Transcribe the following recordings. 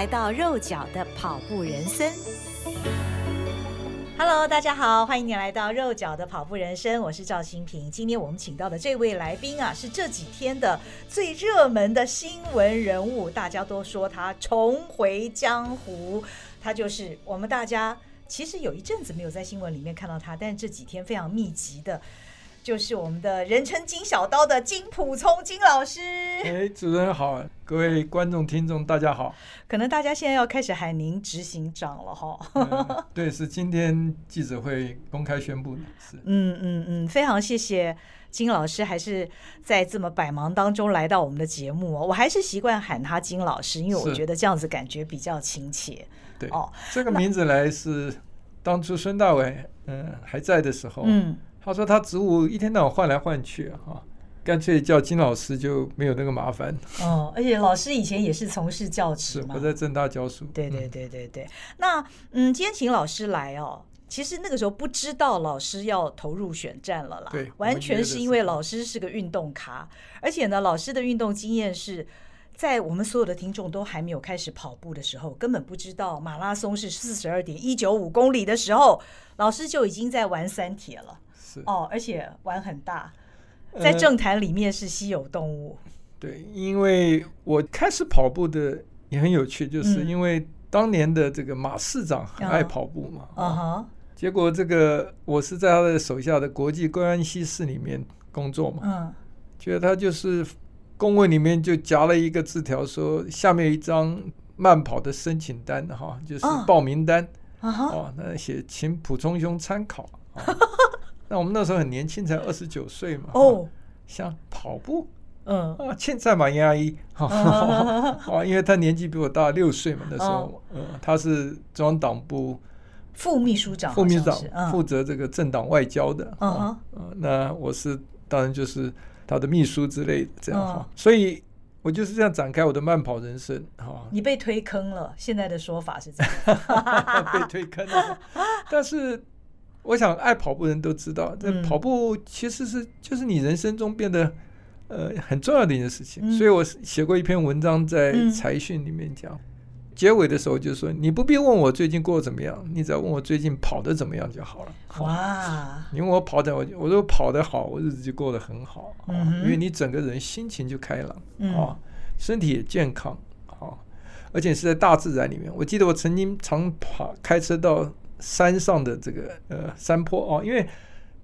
来到肉脚的跑步人生。Hello，大家好，欢迎你来到肉脚的跑步人生，我是赵新平。今天我们请到的这位来宾啊，是这几天的最热门的新闻人物，大家都说他重回江湖，他就是我们大家。其实有一阵子没有在新闻里面看到他，但是这几天非常密集的，就是我们的人称金小刀的金普聪金老师。哎，主持人好，各位观众听众大家好。可能大家现在要开始喊您执行长了哈、嗯。对，是今天记者会公开宣布的。是。嗯嗯嗯，非常谢谢金老师，还是在这么百忙当中来到我们的节目哦。我还是习惯喊他金老师，因为我觉得这样子感觉比较亲切。对哦，这个名字来是当初孙大伟嗯还在的时候，嗯，他说他职务一天到晚换来换去哈，干脆叫金老师就没有那个麻烦。哦，而且老师以前也是从事教职嘛，我在正大教书。对对对对对。那嗯，今天请老师来哦，其实那个时候不知道老师要投入选战了啦，对，完全是因为老师是个运动咖，而且呢，老师的运动经验是。在我们所有的听众都还没有开始跑步的时候，根本不知道马拉松是四十二点一九五公里的时候，老师就已经在玩三铁了。是哦，而且玩很大，在政坛里面是稀有动物。呃、对，因为我开始跑步的也很有趣，就是因为当年的这个马市长很爱跑步嘛。啊哈。结果这个我是在他的手下的国际关系室里面工作嘛。嗯。觉得他就是。公文里面就夹了一个字条，说下面一张慢跑的申请单，哈，就是报名单，哦，那写请溥聪兄参考。那我们那时候很年轻，才二十九岁嘛，哦，像跑步，嗯，啊，现在嘛杨阿姨，啊，因为他年纪比我大六岁嘛，那时候，嗯，他是中央党部副秘书长，副秘书长负责这个政党外交的，嗯，那我是当然就是。他的秘书之类的，这样哈，哦、所以我就是这样展开我的慢跑人生哈。你被推坑了，现在的说法是这样，被推坑了。但是我想，爱跑步人都知道，这跑步其实是就是你人生中变得呃很重要的一件事情。嗯、所以我写过一篇文章在财讯里面讲。嗯结尾的时候就说：“你不必问我最近过得怎么样，你只要问我最近跑得怎么样就好了。”哇！你问我跑的，我我说跑得好，我日子就过得很好。嗯哼，因为你整个人心情就开朗，嗯、啊，身体也健康，啊，而且是在大自然里面。我记得我曾经常跑开车到山上的这个呃山坡哦，因为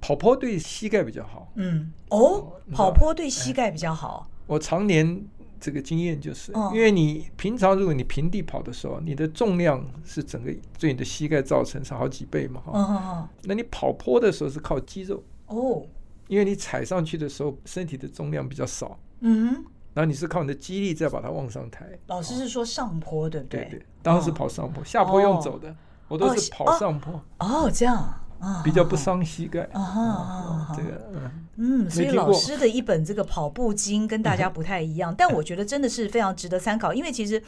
跑坡对膝盖比较好。嗯，哦，跑坡对膝盖比较好。我常年。这个经验就是，因为你平常如果你平地跑的时候，你的重量是整个对你的膝盖造成是好几倍嘛，哈。那你跑坡的时候是靠肌肉哦，因为你踩上去的时候身体的重量比较少，嗯，然后你是靠你的肌力再把它往上抬。老师是说上坡对不对？对对，当时跑上坡，下坡用走的，我都是跑上坡。哦，这样。比较不伤膝盖啊，这个嗯，所以老师的一本这个跑步经跟大家不太一样，但我觉得真的是非常值得参考，因为其实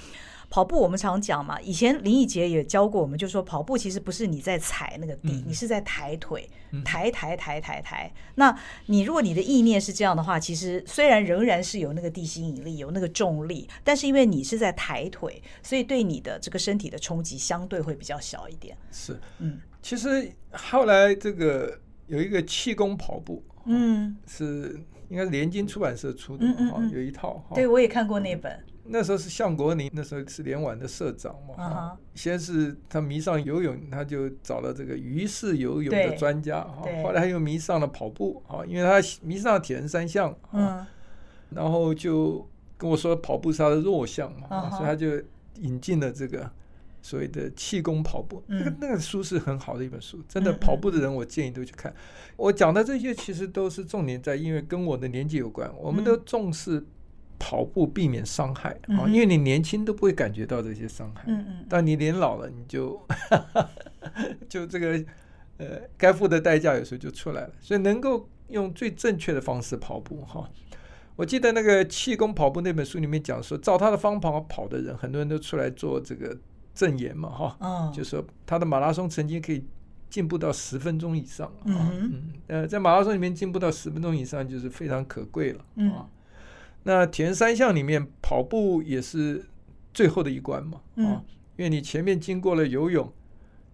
跑步我们常讲嘛，以前林义杰也教过我们，就说跑步其实不是你在踩那个地，你是在抬腿，抬抬抬抬抬。那你如果你的意念是这样的话，其实虽然仍然是有那个地心引力，有那个重力，但是因为你是在抬腿，所以对你的这个身体的冲击相对会比较小一点。是，嗯。其实后来这个有一个气功跑步，嗯，是应该是联经出版社出的，哈，有一套，对，我也看过那本。那时候是向国宁，那时候是联网的社长嘛，哈。先是他迷上游泳，他就找了这个鱼式游泳的专家，哈。后来他又迷上了跑步，啊，因为他迷上了铁人三项，嗯，然后就跟我说跑步是他的弱项嘛，所以他就引进了这个。所谓的气功跑步，那个那个书是很好的一本书，真的跑步的人我建议都去看。我讲的这些其实都是重点在，因为跟我的年纪有关，我们都重视跑步避免伤害啊，因为你年轻都不会感觉到这些伤害，但你年老了你就 就这个呃该付的代价有时候就出来了，所以能够用最正确的方式跑步哈。我记得那个气功跑步那本书里面讲说，照他的方法跑的人，很多人都出来做这个。证言嘛，哈、哦，就说他的马拉松曾经可以进步到十分钟以上，嗯，嗯呃，在马拉松里面进步到十分钟以上就是非常可贵了，嗯、啊，那铁人三项里面跑步也是最后的一关嘛，啊，嗯、因为你前面经过了游泳，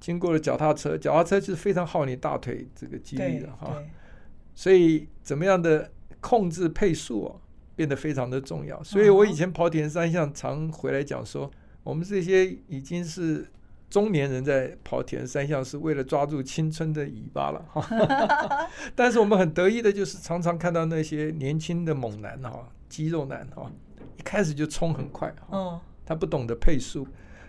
经过了脚踏车，脚踏车是非常耗你大腿这个肌力的哈，啊、所以怎么样的控制配速啊，变得非常的重要，所以我以前跑铁人三项常回来讲说。我们这些已经是中年人在跑铁人三项，是为了抓住青春的尾巴了哈。但是我们很得意的就是常常看到那些年轻的猛男哈，肌肉男哈，一开始就冲很快哈。他不懂得配速，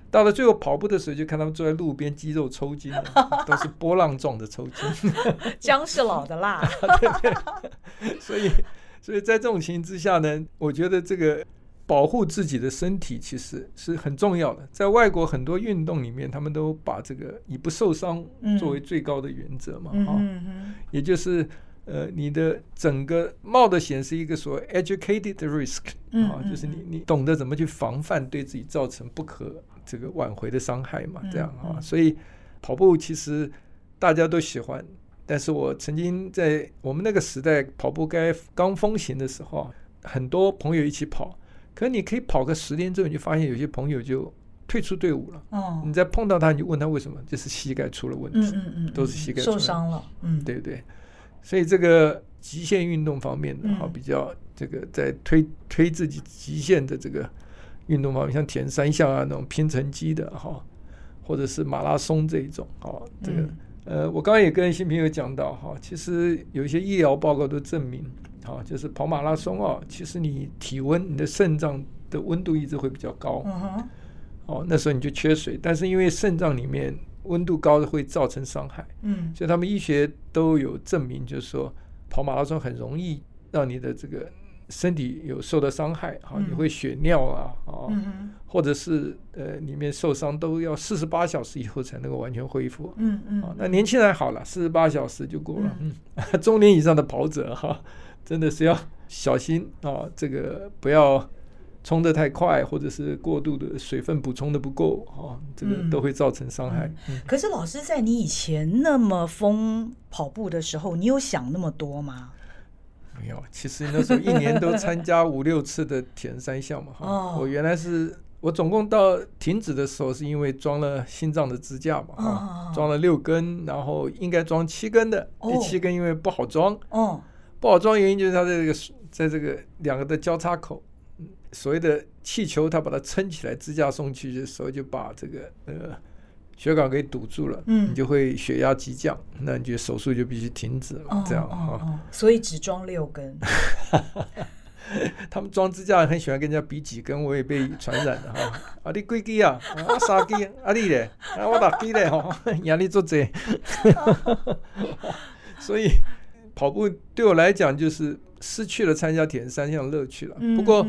到了最后跑步的时候，就看他们坐在路边肌肉抽筋，都是波浪状的抽筋。姜是老的辣。对对。所以，所以在这种情形之下呢，我觉得这个。保护自己的身体其实是很重要的。在外国很多运动里面，他们都把这个以不受伤作为最高的原则嘛，哈，也就是呃，你的整个冒的险是一个所谓 educated risk 啊，就是你你懂得怎么去防范对自己造成不可这个挽回的伤害嘛，这样啊。所以跑步其实大家都喜欢，但是我曾经在我们那个时代跑步该刚风行的时候，很多朋友一起跑。可你可以跑个十年之后，你就发现有些朋友就退出队伍了。哦，你再碰到他，你就问他为什么？就是膝盖出了问题。嗯嗯嗯，都是膝盖受伤了。嗯，对对。所以这个极限运动方面的哈，比较这个在推推自己极限的这个运动方面，像铁人三项啊那种拼成绩的哈，或者是马拉松这一种哈，这个呃，我刚刚也跟新朋友讲到哈，其实有一些医疗报告都证明。哈，就是跑马拉松哦，其实你体温，你的肾脏的温度一直会比较高。哦，那时候你就缺水，但是因为肾脏里面温度高的会造成伤害。嗯。所以他们医学都有证明，就是说跑马拉松很容易让你的这个身体有受到伤害。哈，你会血尿啊，啊，或者是呃里面受伤都要四十八小时以后才能够完全恢复。嗯嗯。啊，那年轻人好了，四十八小时就过了。嗯。中年以上的跑者哈。真的是要小心啊！这个不要冲得太快，或者是过度的水分补充的不够啊，这个都会造成伤害。嗯嗯、可是老师在你以前那么疯跑步的时候，你有想那么多吗？没有，其实那时候一年都参加五六次的铁人三项嘛。哈、哦，我原来是我总共到停止的时候，是因为装了心脏的支架嘛。哈、哦，装了六根，然后应该装七根的，哦、第七根因为不好装。哦。不好装原因就是它在这个在这个两个的交叉口，所谓的气球，它把它撑起来，支架送去的时候就把这个呃血管给堵住了，嗯，你就会血压急降，那你就手术就必须停止了，这样啊。所以只装六根。他们装支架很喜欢跟人家比几根，我也被传染了哈。啊，你几根啊？啊，三根。啊，你嘞？啊，我六根嘞哈，压力做这。所以。跑步对我来讲就是失去了参加铁人三项乐趣了。不过，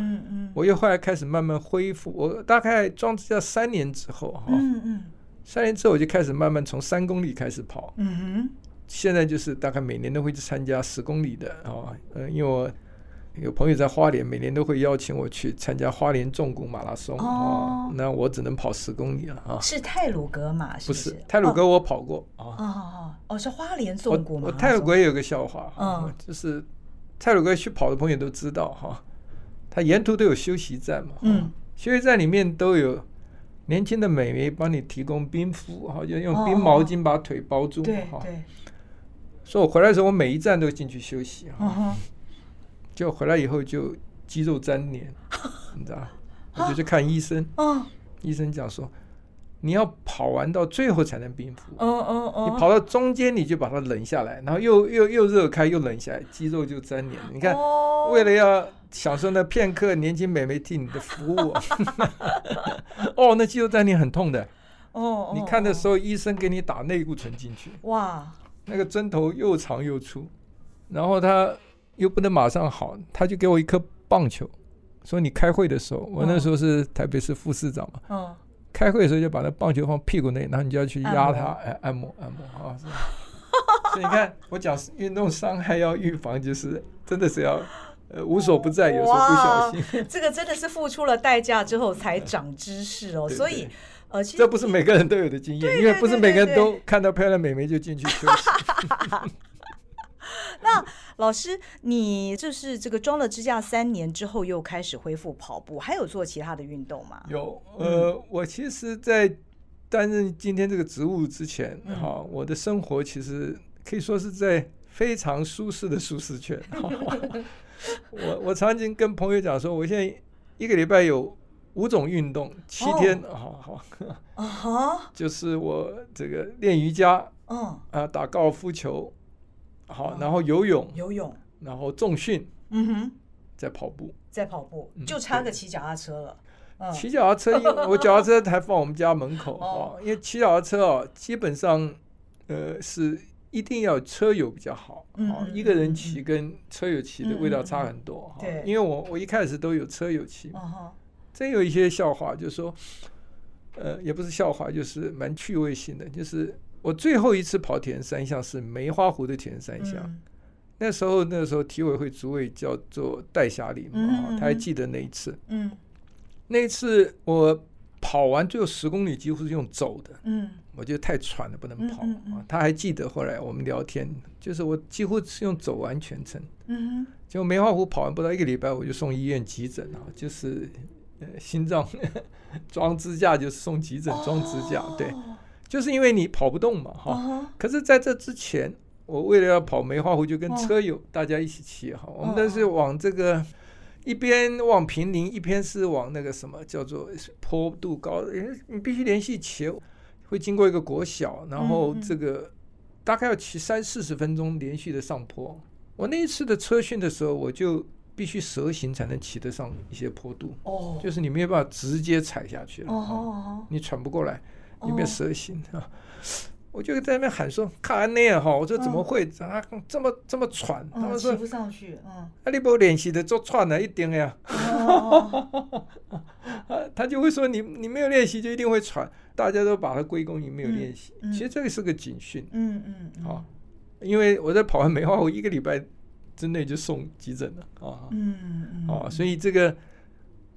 我又后来开始慢慢恢复。我大概装支架三年之后，哈，三年之后我就开始慢慢从三公里开始跑。嗯现在就是大概每年都会去参加十公里的啊，呃，因为我。有朋友在花莲，每年都会邀请我去参加花莲重谷马拉松哦，那我只能跑十公里了啊。是泰鲁格马？不是，泰鲁格我跑过啊。哦哦哦，是花莲重谷马。我泰鲁格也有个笑话，嗯，就是太鲁哥去跑的朋友都知道哈，他沿途都有休息站嘛，嗯，休息站里面都有年轻的美眉帮你提供冰敷，哈，就用冰毛巾把腿包住，对对。所以我回来的时候，我每一站都进去休息哈。就回来以后就肌肉粘连，你知道？我就去看医生。医生讲说，你要跑完到最后才能冰敷。你跑到中间你就把它冷下来，然后又又又热开又冷下来，肌肉就粘连。你看，为了要享受那片刻年轻美眉替你的服务，哦，那肌肉粘连很痛的。哦，你看的时候，医生给你打内固醇进去。哇，那个针头又长又粗，然后他又不能马上好，他就给我一颗棒球，说你开会的时候，我那时候是台北市副市长嘛。嗯。开会的时候就把那棒球放屁股内，然后你就要去压它，哎，按摩按摩啊。所以你看，我讲运动伤害要预防，就是真的是要。呃，无所不在，有时候不小心。这个真的是付出了代价之后才长知识哦。所以，呃，其实这不是每个人都有的经验，因为不是每个人都看到漂亮美眉就进去休息。那老师，你就是这个装了支架三年之后，又开始恢复跑步，还有做其他的运动吗？有，呃，我其实，在担任今天这个职务之前，哈，我的生活其实可以说是在非常舒适的舒适圈。我我曾经跟朋友讲说，我现在一个礼拜有五种运动，七天，好好啊哈，就是我这个练瑜伽，嗯。啊，打高尔夫球，好，然后游泳，游泳，然后重训，嗯哼，再跑步，再跑步，就差个骑脚踏车了。骑脚踏车，我脚踏车还放我们家门口啊，因为骑脚踏车哦，基本上呃是。一定要车友比较好，啊，一个人骑跟车友骑的味道差很多哈。因为我我一开始都有车友骑，真有一些笑话，就是说，呃，也不是笑话，就是蛮趣味性的。就是我最后一次跑铁人三项是梅花湖的铁人三项，那时候那时候体委会主委叫做戴霞玲嘛，他还记得那一次。那一次我跑完最后十公里几乎是用走的。我觉得太喘了，不能跑啊！他还记得后来我们聊天，就是我几乎是用走完全程。嗯，结果梅花湖跑完不到一个礼拜，我就送医院急诊啊，就是呃心脏 装支架，就是送急诊装支架。对，就是因为你跑不动嘛，哈。可是在这之前，我为了要跑梅花湖，就跟车友大家一起骑哈，我们都是往这个一边往平林，一边是往那个什么叫做坡度高，你必须连续骑。会经过一个国小，然后这个大概要骑三四十分钟连续的上坡。我那一次的车训的时候，我就必须蛇行才能骑得上一些坡度。哦，就是你没有办法直接踩下去了。哦，你喘不过来，你没有蛇行啊。我就在那边喊说：“看那样哈！”我说：“怎么会啊？这么这么喘？”他们说：“骑不上去。”嗯，啊，你不练习的做喘了一点呀。他就会说：“你你没有练习就一定会喘。”大家都把它归功于没有练习。其实这个是个警讯。嗯嗯。好，因为我在跑完梅花我一个礼拜之内就送急诊了啊。嗯嗯。啊，所以这个，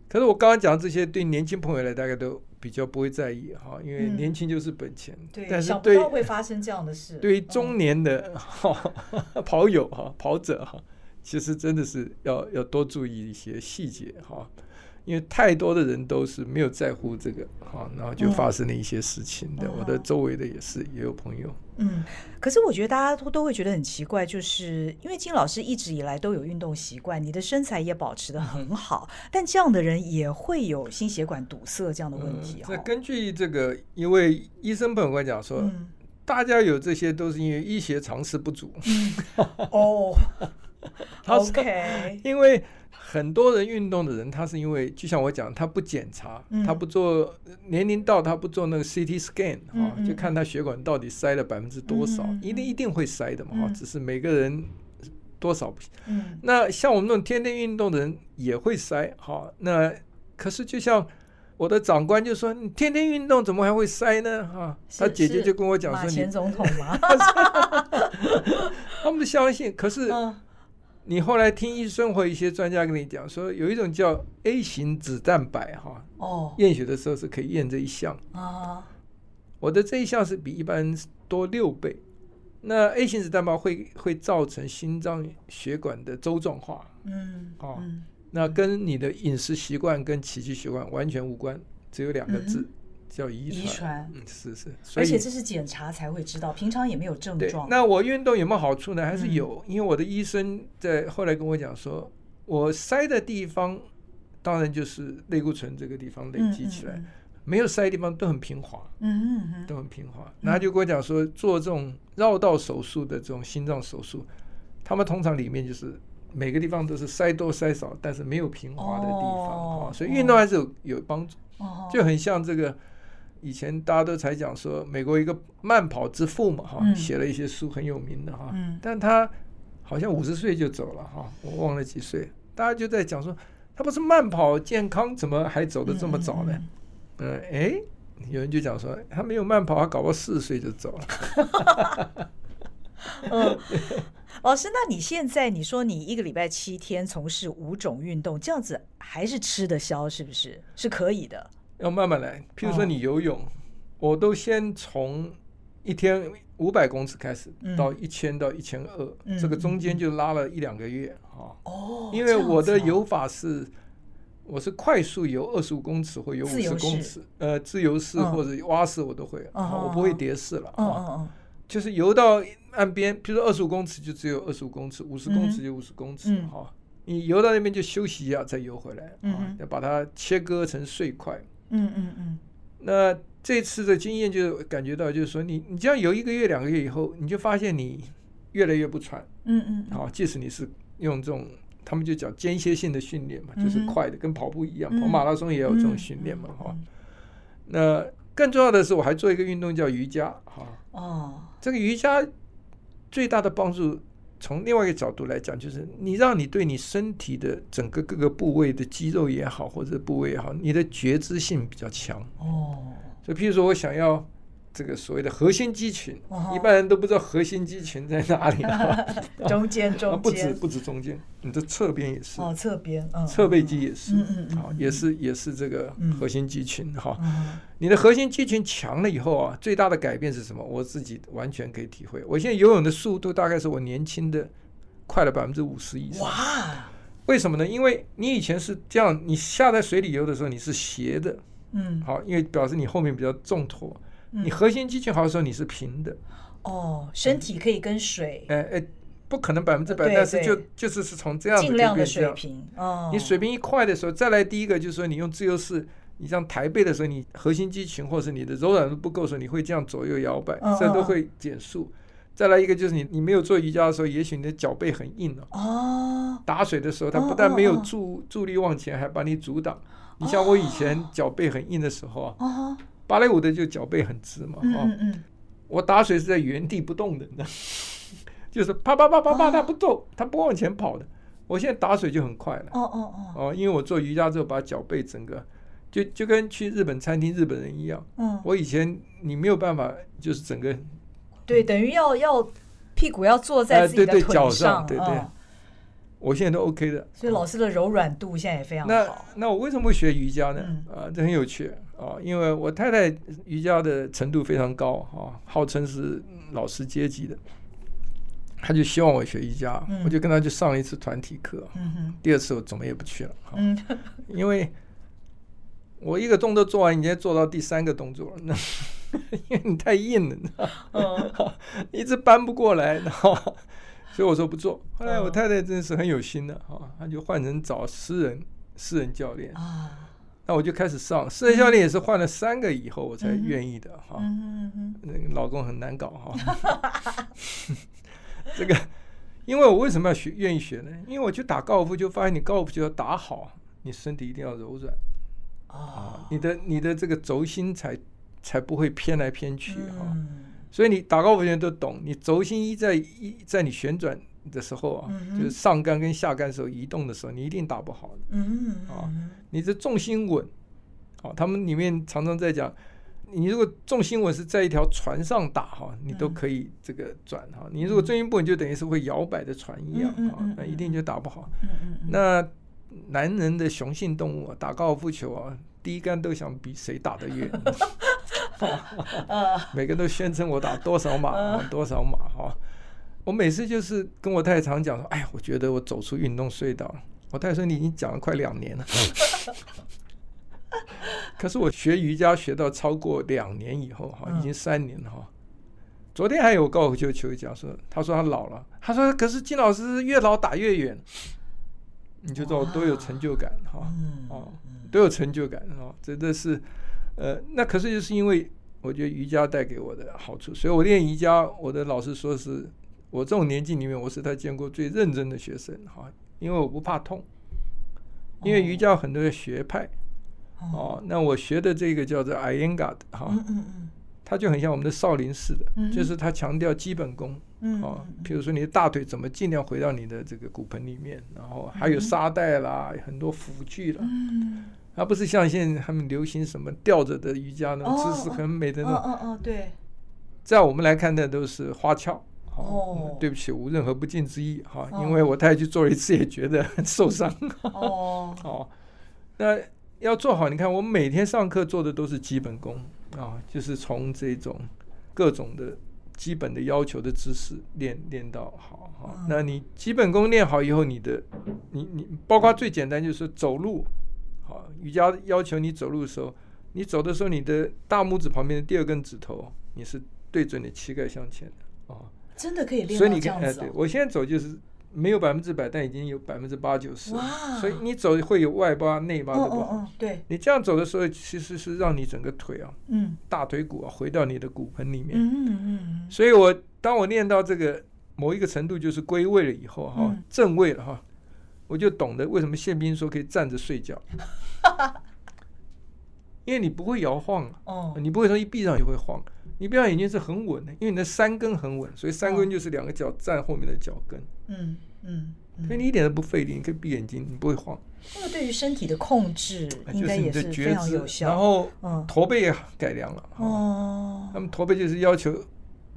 可是我刚刚讲这些，对年轻朋友来大概都。比较不会在意哈，因为年轻就是本钱。对，但是对，会发生这样的事。对于中年的哈 跑友哈跑者哈，其实真的是要要多注意一些细节哈。因为太多的人都是没有在乎这个，哈，然后就发生了一些事情的。我的周围的也是，也有朋友。嗯，可是我觉得大家都都会觉得很奇怪，就是因为金老师一直以来都有运动习惯，你的身材也保持的很好，但这样的人也会有心血管堵塞这样的问题。那根据这个，因为医生朋友跟我讲说，大家有这些都是因为医学常识不足。哦，OK，因为。很多人运动的人，他是因为就像我讲，他不检查，他不做年龄到，他不做那个 CT scan 啊，就看他血管到底塞了百分之多少，一定一定会塞的嘛，只是每个人多少不行。那像我们那种天天运动的人也会塞，哈，那可是就像我的长官就说，你天天运动怎么还会塞呢？哈，他姐姐就跟我讲说，你前总统吗？他们不相信，可是。你后来听医生或一些专家跟你讲说，有一种叫 A 型脂蛋白哈，哦，验血的时候是可以验这一项啊。我的这一项是比一般多六倍。那 A 型脂蛋白会会造成心脏血管的周状化，嗯，哦，那跟你的饮食习惯跟起居习惯完全无关，只有两个字。嗯叫遗传，遗传，嗯，是是，而且这是检查才会知道，平常也没有症状。那我运动有没有好处呢？还是有，因为我的医生在后来跟我讲说，我塞的地方，当然就是类固醇这个地方累积起来，没有塞的地方都很平滑，嗯嗯都很平滑。那他就跟我讲说，做这种绕道手术的这种心脏手术，他们通常里面就是每个地方都是塞多塞少，但是没有平滑的地方啊，所以运动还是有有帮助，就很像这个。以前大家都才讲说，美国一个慢跑之父嘛，哈，写了一些书很有名的哈，但他好像五十岁就走了哈，我忘了几岁。大家就在讲说，他不是慢跑健康，怎么还走得这么早呢？嗯，哎，有人就讲说，他没有慢跑，他搞不好四十岁就走了。嗯，老师，那你现在你说你一个礼拜七天从事五种运动，这样子还是吃得消，是不是？是可以的。要慢慢来，譬如说你游泳，我都先从一天五百公尺开始，到一千到一千二，这个中间就拉了一两个月啊。哦，因为我的游法是，我是快速游二十五公尺或游五十公尺，呃，自由式或者蛙式我都会，我不会蝶式了啊。就是游到岸边，譬如说二十五公尺就只有二十五公尺，五十公尺就五十公尺哈。你游到那边就休息一下，再游回来啊，要把它切割成碎块。嗯嗯嗯，那这次的经验就感觉到，就是说你你这样游一个月两个月以后，你就发现你越来越不喘。嗯嗯，好，即使你是用这种，他们就叫间歇性的训练嘛，就是快的，跟跑步一样，跑马拉松也有这种训练嘛，哈。那更重要的是，我还做一个运动叫瑜伽，哈。哦，这个瑜伽最大的帮助。从另外一个角度来讲，就是你让你对你身体的整个各个部位的肌肉也好，或者部位也好，你的觉知性比较强。哦，所以譬如说我想要。这个所谓的核心肌群，一般人都不知道核心肌群在哪里啊？中间，中间，不止不止中间，你的侧边也是。哦，侧边，嗯，侧背肌也是，嗯嗯，好，也是也是这个核心肌群哈。你的核心肌群强了以后啊，最大的改变是什么？我自己完全可以体会。我现在游泳的速度大概是我年轻的快了百分之五十以上。哇！为什么呢？因为你以前是这样，你下在水里游的时候你是斜的，嗯，好，因为表示你后面比较重托。你核心肌群好的时候，你是平的。哦，身体可以跟水。哎哎，不可能百分之百，但是就就是是从这样尽量的水平。哦，你水平一快的时候，再来第一个就是说，你用自由式，你这样抬背的时候，你核心肌群或是你的柔软度不够的时候，你会这样左右摇摆，这都会减速。再来一个就是你你没有做瑜伽的时候，也许你的脚背很硬哦。打水的时候，它不但没有助助力往前，还把你阻挡。你像我以前脚背很硬的时候啊。芭蕾舞的就脚背很直嘛，哦，我打水是在原地不动的，就是啪啪啪啪啪，它不动，它不往前跑的。我现在打水就很快了，哦哦哦，哦，因为我做瑜伽之后把脚背整个，就就跟去日本餐厅日本人一样，嗯，我以前你没有办法，就是整个，对，等于要要屁股要坐在自己的腿上，对对。我现在都 OK 的，所以老师的柔软度现在也非常好。那那我为什么会学瑜伽呢？啊，这很有趣啊，因为我太太瑜伽的程度非常高啊，号称是老师阶级的，他就希望我学瑜伽，我就跟他去上了一次团体课。第二次我怎么也不去了，因为我一个动作做完，你现在做到第三个动作了，那 因为你太硬了，你知道，一直搬不过来，然后。所以我说不做。后来我太太真的是很有心的哈，她就换成找私人私人教练啊。那我就开始上私人教练，也是换了三个以后我才愿意的哈。那个老公很难搞哈。这个，因为我为什么要学愿意学呢？因为我去打高尔夫就发现，你高尔夫球要打好，你身体一定要柔软啊，你的你的这个轴心才才不会偏来偏去哈。所以你打高尔夫球都懂，你轴心一在一在你旋转的时候啊，嗯、就是上杆跟下杆时候移动的时候，你一定打不好的。嗯啊，你的重心稳，啊，他们里面常常在讲，你如果重心稳是在一条船上打哈，你都可以这个转哈。你如果重心不稳，就等于是会摇摆的船一样啊，那一定就打不好。那男人的雄性动物啊，打高尔夫球啊，第一杆都想比谁打得远。每个人都宣称我打多少码，多少码哈。我每次就是跟我太太常讲说，哎呀，我觉得我走出运动隧道。我太太说，你已经讲了快两年了。可是我学瑜伽学到超过两年以后哈，已经三年了哈。昨天还有高尔夫球球讲说，他说他老了，他说可是金老师越老打越远，你就知道我多有成就感哈，哦，多有成就感哦，真的是。呃，那可是就是因为我觉得瑜伽带给我的好处，所以我练瑜伽，我的老师说是我这种年纪里面，我是他见过最认真的学生哈，因为我不怕痛，因为瑜伽有很多的学派，哦，那我学的这个叫做 Iyengar 哈，嗯嗯嗯，它就很像我们的少林寺的，嗯就是它强调基本功，嗯哦，比如说你的大腿怎么尽量回到你的这个骨盆里面，然后还有沙袋啦，很多辅具啦，嗯，而不是像现在他们流行什么吊着的瑜伽那种姿势很美的那种，哦哦哦，对，在我们来看，的都是花俏。哦，对不起，无任何不敬之意哈，因为我太太去做了一次，也觉得很 受伤。哦，哦，那要做好，你看我每天上课做的都是基本功啊，就是从这种各种的基本的要求的知识练练到好哈。那你基本功练好以后，你的你你包括最简单就是走路，好，瑜伽要求你走路的时候，你走的时候，你的大拇指旁边的第二根指头，你是对准你膝盖向前的啊。真的可以练所以你看，哎，对我现在走就是没有百分之百，但已经有百分之八九十。哇！所以你走会有外八内八的不好。嗯嗯嗯，对。你这样走的时候，其实是让你整个腿啊，嗯，大腿骨啊，回到你的骨盆里面。嗯嗯嗯。所以我当我练到这个某一个程度，就是归位了以后哈，正位了哈，我就懂得为什么宪兵说可以站着睡觉。因为你不会摇晃哦，你不会说一闭上就会晃。你闭上眼睛是很稳的，因为你的三根很稳，所以三根就是两个脚站后面的脚跟。嗯嗯，所以你一点都不费力，你可以闭眼睛，你不会晃。那个对于身体的控制应该也是非常有效。然后，驼背也改良了。哦。那么驼背就是要求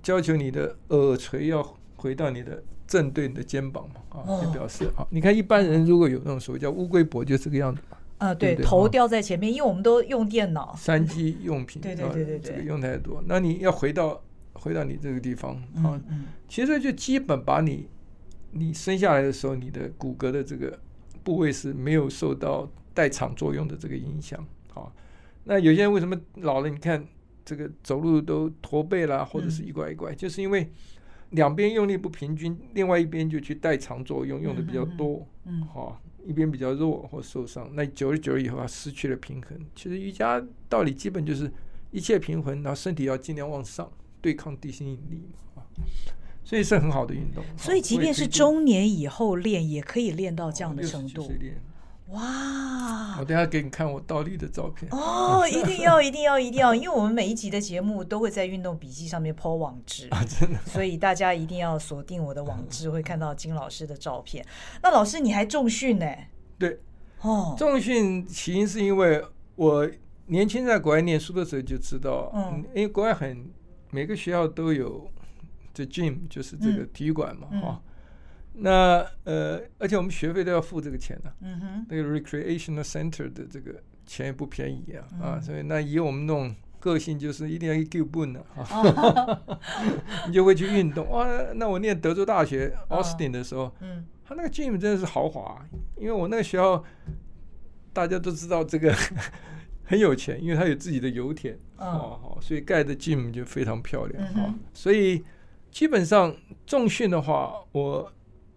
要求你的耳垂要回到你的正对你的肩膀嘛，啊，就表示啊，你看一般人如果有那种所谓叫乌龟脖，就这个样子。啊，对，头掉在前面，因为我们都用电脑，三 G 用品，对对对对这个用太多。那你要回到回到你这个地方啊，其实就基本把你你生下来的时候，你的骨骼的这个部位是没有受到代偿作用的这个影响啊。那有些人为什么老了？你看这个走路都驼背啦，或者是一拐一拐，就是因为两边用力不平均，另外一边就去代偿作用，用的比较多，嗯，好。一边比较弱或受伤，那久而久之以后，啊失去了平衡。其实瑜伽道理基本就是一切平衡，然后身体要尽量往上对抗地心引力嘛，所以是很好的运动。所以即便是中年以后练，也可以练到这样的程度。哇！我等下给你看我倒立的照片哦，一定要，一定要，一定要，因为我们每一集的节目都会在运动笔记上面 po 网志啊，真的，所以大家一定要锁定我的网志，会看到金老师的照片。那老师你还重训呢？对，哦，重训起因是因为我年轻在国外念书的时候就知道，嗯，因为国外很每个学校都有这 gym，就是这个体育馆嘛，哈。那呃，而且我们学费都要付这个钱的，嗯哼，那个 recreational center 的这个钱也不便宜啊，啊，所以那以我们那种个性，就是一定要一丢本的啊，你就会去运动啊。那我念德州大学 Austin 的时候，嗯，他那个 gym 真的是豪华，因为我那个学校大家都知道这个 很有钱，因为他有自己的油田，哦，好，所以盖的 gym 就非常漂亮啊。所以基本上重训的话，我。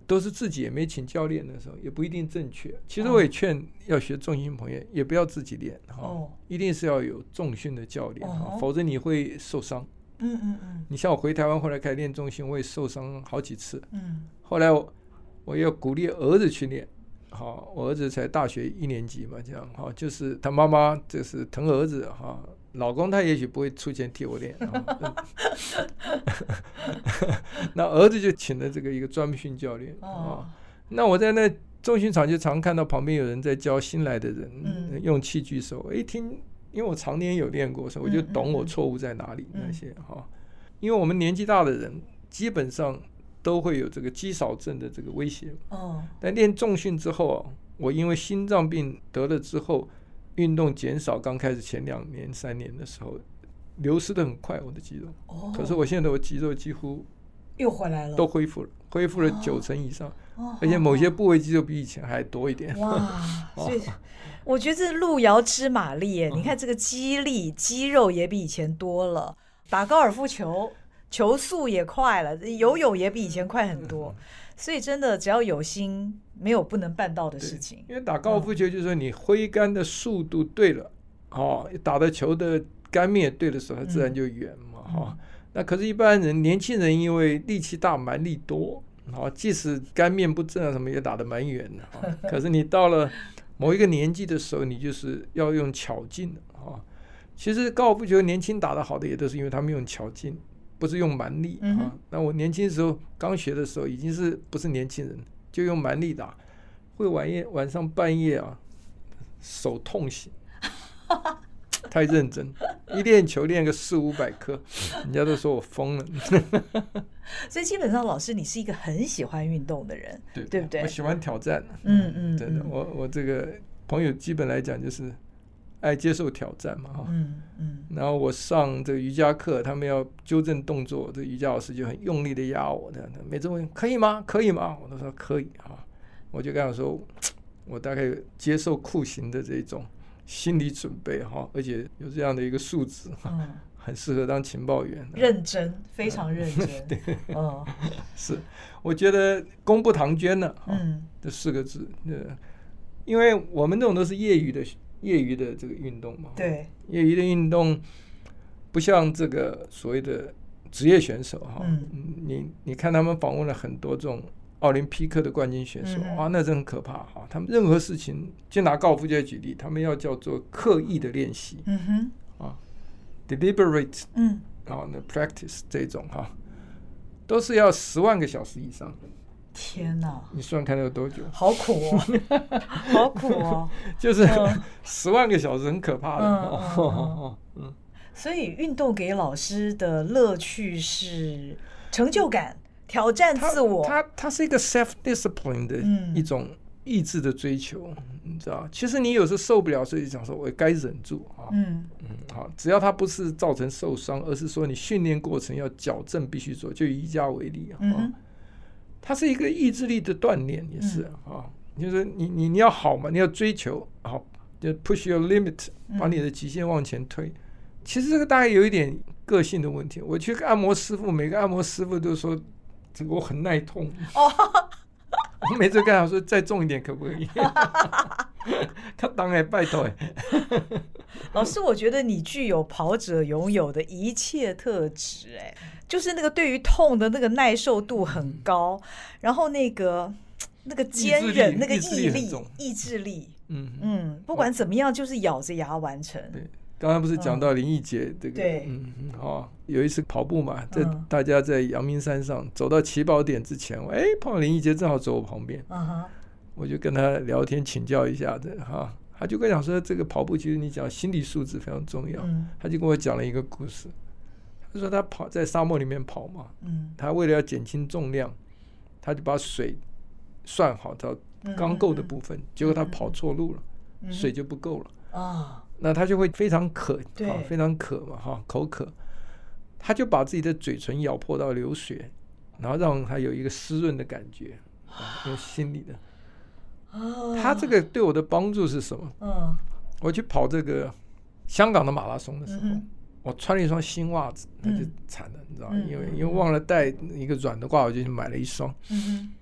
都是自己也没请教练的时候，也不一定正确。其实我也劝要学重训朋友，也不要自己练哈，一定是要有重训的教练哈，否则你会受伤。嗯嗯嗯。你像我回台湾后来开始练重训，我也受伤好几次。嗯。后来我我要鼓励儿子去练，好，我儿子才大学一年级嘛，这样哈，就是他妈妈就是疼儿子哈。老公他也许不会出钱替我练，那儿子就请了这个一个专训教练啊。那我在那重训场就常看到旁边有人在教新来的人用器具的时候，我一听，因为我常年有练过，所以我就懂我错误在哪里那些哈。因为我们年纪大的人基本上都会有这个肌少症的这个威胁。但练重训之后啊，我因为心脏病得了之后。运动减少，刚开始前两年、三年的时候，流失的很快，我的肌肉。哦。可是我现在我肌肉几乎又回来了，都恢复了，恢复了九成以上，而且某些部位肌肉比以前还多一点。哇！所以我觉得这路遥知马力，你看这个肌力、肌肉也比以前多了，打高尔夫球球速也快了，游泳也比以前快很多。所以真的，只要有心，没有不能办到的事情。因为打高尔夫球，就是说你挥杆的速度对了，哦，打的球的杆面对的时候，它自然就远嘛，哈、嗯。那可是，一般人年轻人因为力气大、蛮力多，哦，即使杆面不正啊，什么也打得蛮远的。可是你到了某一个年纪的时候，你就是要用巧劲的啊。其实高尔夫球年轻打得好的也都是因为他们用巧劲，不是用蛮力啊。那我年轻的时候刚学的时候，已经是不是年轻人，就用蛮力打，会晚夜晚上半夜啊，手痛醒，太认真，一练球练个四五百颗，人家都说我疯了。所以基本上，老师你是一个很喜欢运动的人，对对不对？我喜欢挑战，嗯嗯，真的，我我这个朋友基本来讲就是。爱接受挑战嘛，哈，嗯嗯，然后我上这个瑜伽课，他们要纠正动作，这瑜伽老师就很用力的压我，这样的，每次问可以吗？可以吗？我都说可以啊，我就跟他说，我大概接受酷刑的这种心理准备哈，而且有这样的一个素质哈，很适合当情报员，认真，非常认真，对，嗯，是，我觉得功不唐捐呢，嗯，这四个字，呃，因为我们这种都是业余的。业余的这个运动嘛，对，业余的运动不像这个所谓的职业选手哈，嗯，你你看他们访问了很多这种奥林匹克的冠军选手啊，那真很可怕哈，他们任何事情就拿高尔夫球举例，他们要叫做刻意的练习，嗯哼，啊，deliberate，嗯，然后呢，practice 这种哈，都是要十万个小时以上。天哪！你算看有多久？好苦哦，好苦哦！就是十万个小时，很可怕的。嗯嗯嗯。所以运动给老师的乐趣是成就感、挑战自我。它它是一个 self discipline 的一种意志的追求，你知道？其实你有时候受不了，所以想说我该忍住啊。嗯嗯。好，只要它不是造成受伤，而是说你训练过程要矫正，必须做。就以瑜伽为例啊。嗯。它是一个意志力的锻炼，也是啊、就是你你你要好嘛，你要追求好，就 push your limit，把你的极限往前推。嗯、其实这个大概有一点个性的问题。我去按摩师傅，每个按摩师傅都说这个我很耐痛。哦，我每次跟他说再重一点可不可以？他当然拜托。哎。老师，我觉得你具有跑者拥有的一切特质，哎。就是那个对于痛的那个耐受度很高，嗯、然后那个那个坚韧，那个毅力、意志力，嗯。嗯，不管怎么样，就是咬着牙完成。对，刚刚不是讲到林义杰这个，对，嗯好，有一次跑步嘛，在大家在阳明山上走到起跑点之前，哎，碰到林义杰正好走我旁边，嗯哼，我就跟他聊天请教一下的哈，他就跟我讲说，这个跑步其实你讲心理素质非常重要，他就跟我讲了一个故事。他说他跑在沙漠里面跑嘛，嗯，他为了要减轻重量，他就把水算好到刚够的部分，结果他跑错路了，水就不够了。啊，那他就会非常渴，对，非常渴嘛，哈，口渴，他就把自己的嘴唇咬破到流血，然后让他有一个湿润的感觉，用心理的，他这个对我的帮助是什么？嗯，我去跑这个香港的马拉松的时候。我穿了一双新袜子，那就惨了，嗯、你知道吗？因为因为忘了带一个软的袜，我就去买了一双。嗯、哼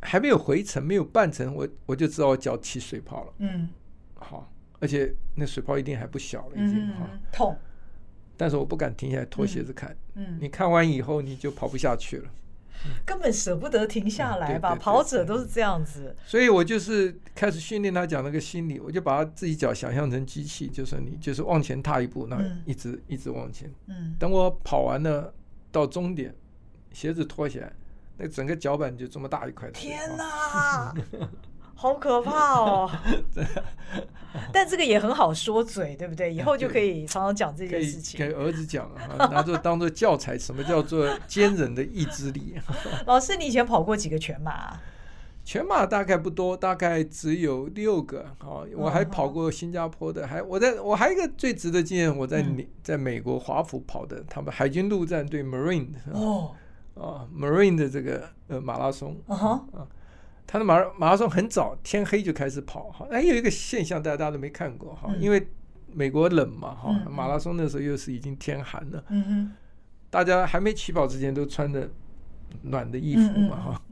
还没有回程，没有半程，我我就知道我脚起水泡了。嗯，好，而且那水泡一定还不小了，已经哈、嗯、痛。但是我不敢停下来脱鞋子看。嗯，你看完以后你就跑不下去了。根本舍不得停下来吧？跑者都是这样子。所以我就是开始训练他讲那个心理，我就把他自己脚想象成机器，就是你就是往前踏一步，那一直一直往前。嗯。等我跑完了到终点，鞋子脱下来，那整个脚板就这么大一块。天哪！好可怕哦！但这个也很好说嘴，对不对？以后就可以常常讲这件事情，给儿子讲啊，拿着当做教材。什么叫做坚韧的意志力？老师，你以前跑过几个全马？全马大概不多，大概只有六个。好，我还跑过新加坡的，还我在我还有一个最值得纪念，我在在美国华府跑的，他们海军陆战队 Marine 哦啊 Marine 的这个呃马拉松啊。他的马马拉松很早，天黑就开始跑哈。还有一个现象，大家大家都没看过哈，因为美国冷嘛哈，马拉松那时候又是已经天寒了，大家还没起跑之前都穿着暖的衣服嘛哈，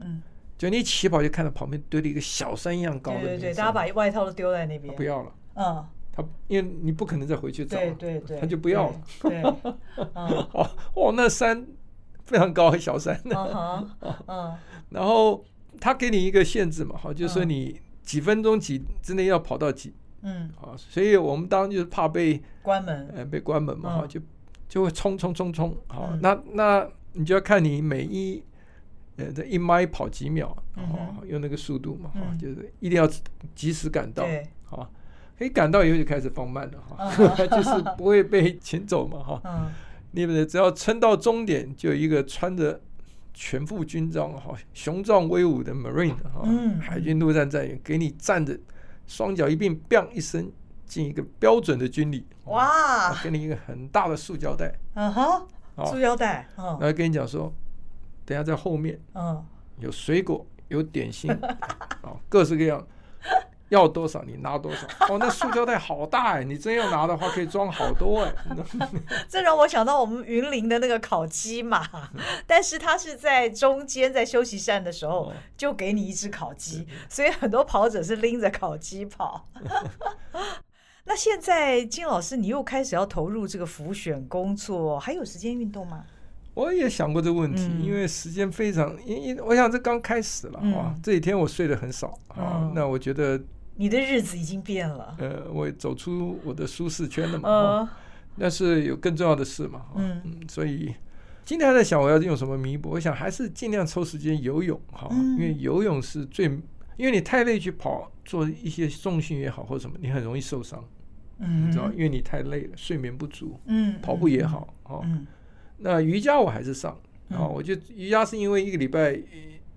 就你起跑就看到旁边堆了一个小山一样高的，对对，大家把外套都丢在那边，不要了，嗯，他因为你不可能再回去找，对对对，他就不要了，对，哦 哦，那山非常高，小山，嗯，然后。他给你一个限制嘛，好，就是说你几分钟几之内要跑到几，嗯，啊，所以我们当然就是怕被关门，呃，被关门嘛，哈、嗯，就就会冲冲冲冲，好，嗯、那那你就要看你每一呃这一迈跑几秒，啊、嗯，用那个速度嘛，哈、嗯，就是一定要及时赶到，好，可以赶到以后就开始放慢了，哈、嗯，就是不会被 请走嘛，哈，嗯，你们只要撑到终点，就有一个穿着。全副军装，哈，雄壮威武的 Marine，哈，海军陆战战员给你站着，双脚一并，bang 一声进一个标准的军礼，哇，给你一个很大的塑胶袋，啊。哈，塑胶袋，然后跟你讲说，等下在后面，嗯，有水果，有点心，啊，各式各样。要多少你拿多少哦，那塑胶袋好大哎！你真要拿的话，可以装好多哎。这让我想到我们云林的那个烤鸡嘛，但是它是在中间在休息站的时候就给你一只烤鸡，所以很多跑者是拎着烤鸡跑。那现在金老师，你又开始要投入这个浮选工作，还有时间运动吗？我也想过这个问题，因为时间非常，因因我想这刚开始了啊，这几天我睡得很少啊，那我觉得。你的日子已经变了。呃，我走出我的舒适圈了嘛。哦，但是有更重要的事嘛。嗯嗯，所以今天还在想我要用什么弥补。我想还是尽量抽时间游泳哈，因为游泳是最，因为你太累去跑，做一些重训也好或者什么，你很容易受伤。嗯，你知道，因为你太累了，睡眠不足。嗯，跑步也好哦。那瑜伽我还是上啊，我就瑜伽是因为一个礼拜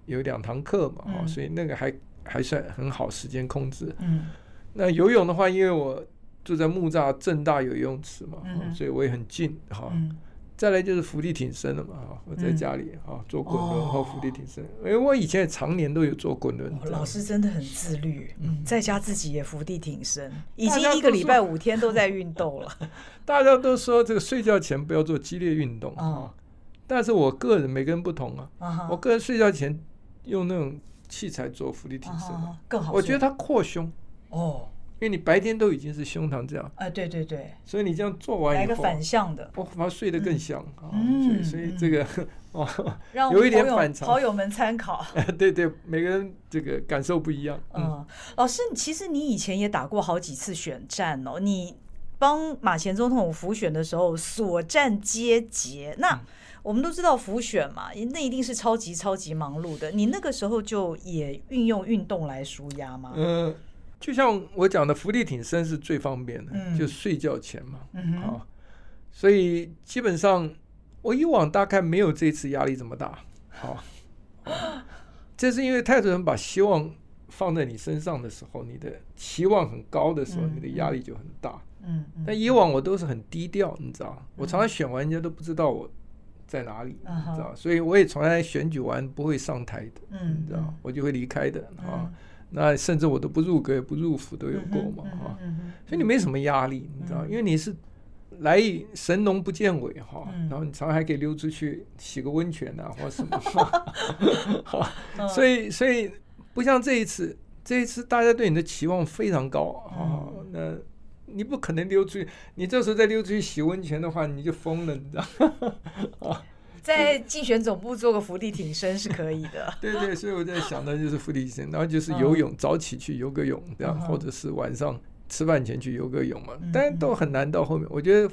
有两堂课嘛，哦，所以那个还。还算很好，时间控制。嗯，那游泳的话，因为我住在木栅正大游泳池嘛，嗯、所以我也很近哈。嗯、再来就是伏地挺身了嘛，哈，我在家里哈做滚轮和伏地挺身，因为我以前也常年都有做滚轮。老师真的很自律，嗯，在家自己也伏地挺身，已经一个礼拜五天都在运动了。大家都说这个睡觉前不要做激烈运动啊，哦、但是我个人每个人不同啊，我个人睡觉前用那种。器材做伏地挺身更好。我觉得它扩胸。哦，因为你白天都已经是胸膛这样，哎，对对对，所以你这样做完以后，来个反向的，我反而睡得更香。啊。嗯，所以这个 哦，有一点反常，好友们参考。对对，每个人这个感受不一样。嗯，老师，其实你以前也打过好几次选战哦，你帮马前总统辅选的时候所战皆捷，那。我们都知道浮选嘛，那一定是超级超级忙碌的。你那个时候就也运用运动来舒压吗？嗯、呃，就像我讲的，伏地挺身是最方便的，嗯、就睡觉前嘛。嗯哼啊，所以基本上我以往大概没有这次压力这么大。好，这是因为太多人把希望放在你身上的时候，你的期望很高的时候，你的压力就很大。嗯，嗯，但以往我都是很低调，你知道，我常常选完人家都不知道我。在哪里？你知道，所以我也从来选举完不会上台的，你知道，我就会离开的啊。那甚至我都不入阁，也不入府都有过嘛，哈。所以你没什么压力，你知道，因为你是来神农不见尾哈，然后你常常还可以溜出去洗个温泉啊，或什么，好，所以所以不像这一次，这一次大家对你的期望非常高啊，那。你不可能溜出去，你这时候再溜出去洗温泉的话，你就疯了，你知道？在竞选总部做个伏地挺身是可以的。对对，所以我在想的就是伏地挺身，然后就是游泳，早起去游个泳，这样，或者是晚上吃饭前去游个泳嘛。但都很难到后面，我觉得。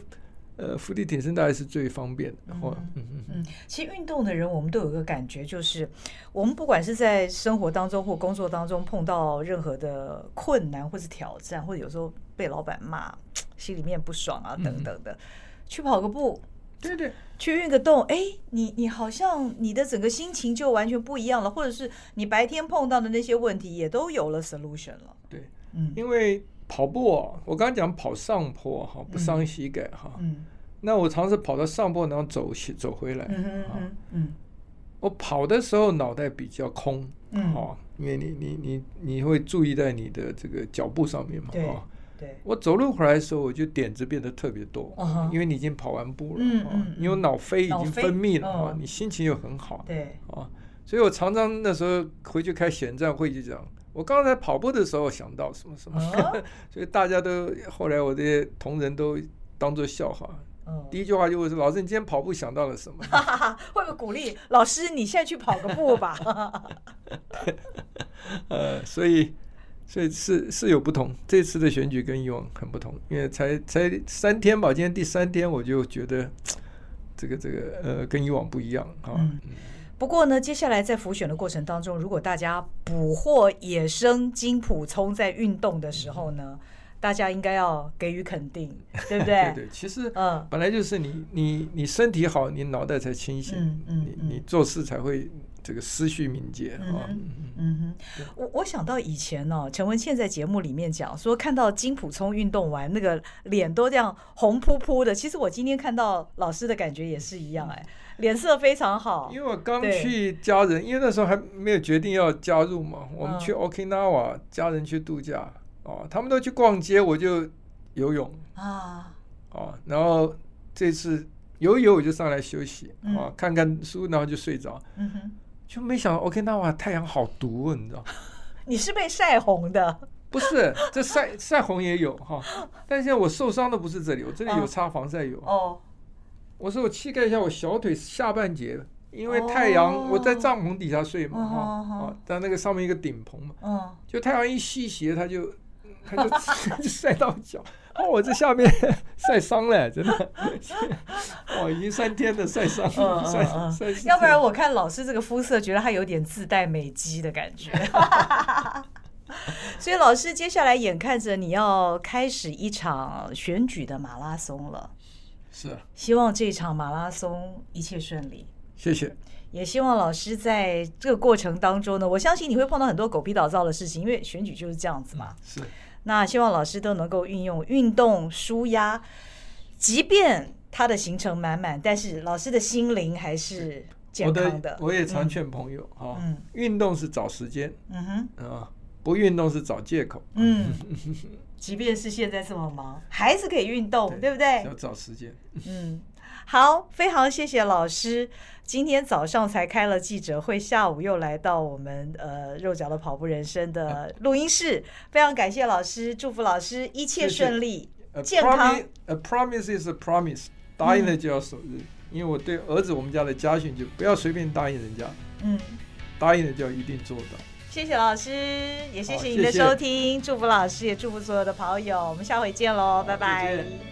呃，伏地挺身大概是最方便的。然后，嗯嗯嗯，其实运动的人，我们都有一个感觉，就是我们不管是在生活当中或工作当中碰到任何的困难或是挑战，或者有时候被老板骂，心里面不爽啊等等的，去跑个步，对对，去运个动，哎，你你好像你的整个心情就完全不一样了，或者是你白天碰到的那些问题也都有了 solution 了。对，嗯，因为。跑步哦，我刚刚讲跑上坡哈，不伤膝盖哈。嗯。那我尝试跑到上坡，然后走走回来。嗯嗯嗯。我跑的时候脑袋比较空，嗯，哈，因为你你你你会注意在你的这个脚步上面嘛，哈。对。我走路回来的时候，我就点子变得特别多，因为你已经跑完步了，嗯，因为脑啡已经分泌了，啊，你心情又很好，对，啊，所以我常常那时候回去开选战会就讲。我刚才跑步的时候想到什么什么，哦、所以大家都后来我这些同仁都当做笑话。哦、第一句话就会说：“老师，你今天跑步想到了什么？” 会不会鼓励老师？你现在去跑个步吧。呃，所以所以是是有不同。这次的选举跟以往很不同，因为才才三天吧，今天第三天我就觉得 这个这个呃跟以往不一样啊。嗯不过呢，接下来在浮选的过程当中，如果大家捕获野生金普聪在运动的时候呢，大家应该要给予肯定，对不对？对对，其实嗯，本来就是你你你身体好，你脑袋才清醒，嗯嗯，你你做事才会这个思绪敏捷啊。嗯嗯哼，我我想到以前呢、哦，陈文茜在节目里面讲说，看到金普聪运动完那个脸都这样红扑扑的。其实我今天看到老师的感觉也是一样，哎。脸色非常好，因为我刚去家人，因为那时候还没有决定要加入嘛。我们去 Okinawa，家人去度假，哦，他们都去逛街，我就游泳啊，哦，然后这次游游我就上来休息啊，看看书，然后就睡着。嗯哼，就没想到 Okinawa 太阳好毒，你知道？你是被晒红的？不是，这晒晒红也有哈，但现在我受伤的不是这里，我这里有擦防晒油哦。我说我膝盖一下，我小腿下半截，因为太阳，我在帐篷底下睡嘛，哈、哦，啊，在那个上面一个顶棚嘛，嗯，就太阳一吸斜，它就，它就 就晒到脚，哦，我这下面 晒伤了，真的，哦，已经三天了晒伤，晒晒。要不然我看老师这个肤色，觉得他有点自带美肌的感觉。所以老师接下来眼看着你要开始一场选举的马拉松了。是，希望这场马拉松一切顺利。谢谢，也希望老师在这个过程当中呢，我相信你会碰到很多狗屁倒灶的事情，因为选举就是这样子嘛。是，那希望老师都能够运用运动舒压，即便他的行程满满，但是老师的心灵还是健康的。我，我也常劝朋友哈，嗯，运动是找时间，嗯哼，啊，不运动是找借口，嗯。即便是现在这么忙，还是可以运动，对，对不对？要找时间。嗯，好，非常谢谢老师。今天早上才开了记者会，下午又来到我们呃肉脚的跑步人生的录音室，非常感谢老师，祝福老师一切顺利，健康。A promise is a promise，答应了就要守因为我对儿子我们家的家训就不要随便答应人家，嗯，答应了就要一定做到。谢谢老师，也谢谢您的收听，谢谢祝福老师，也祝福所有的跑友，我们下回见喽，拜拜。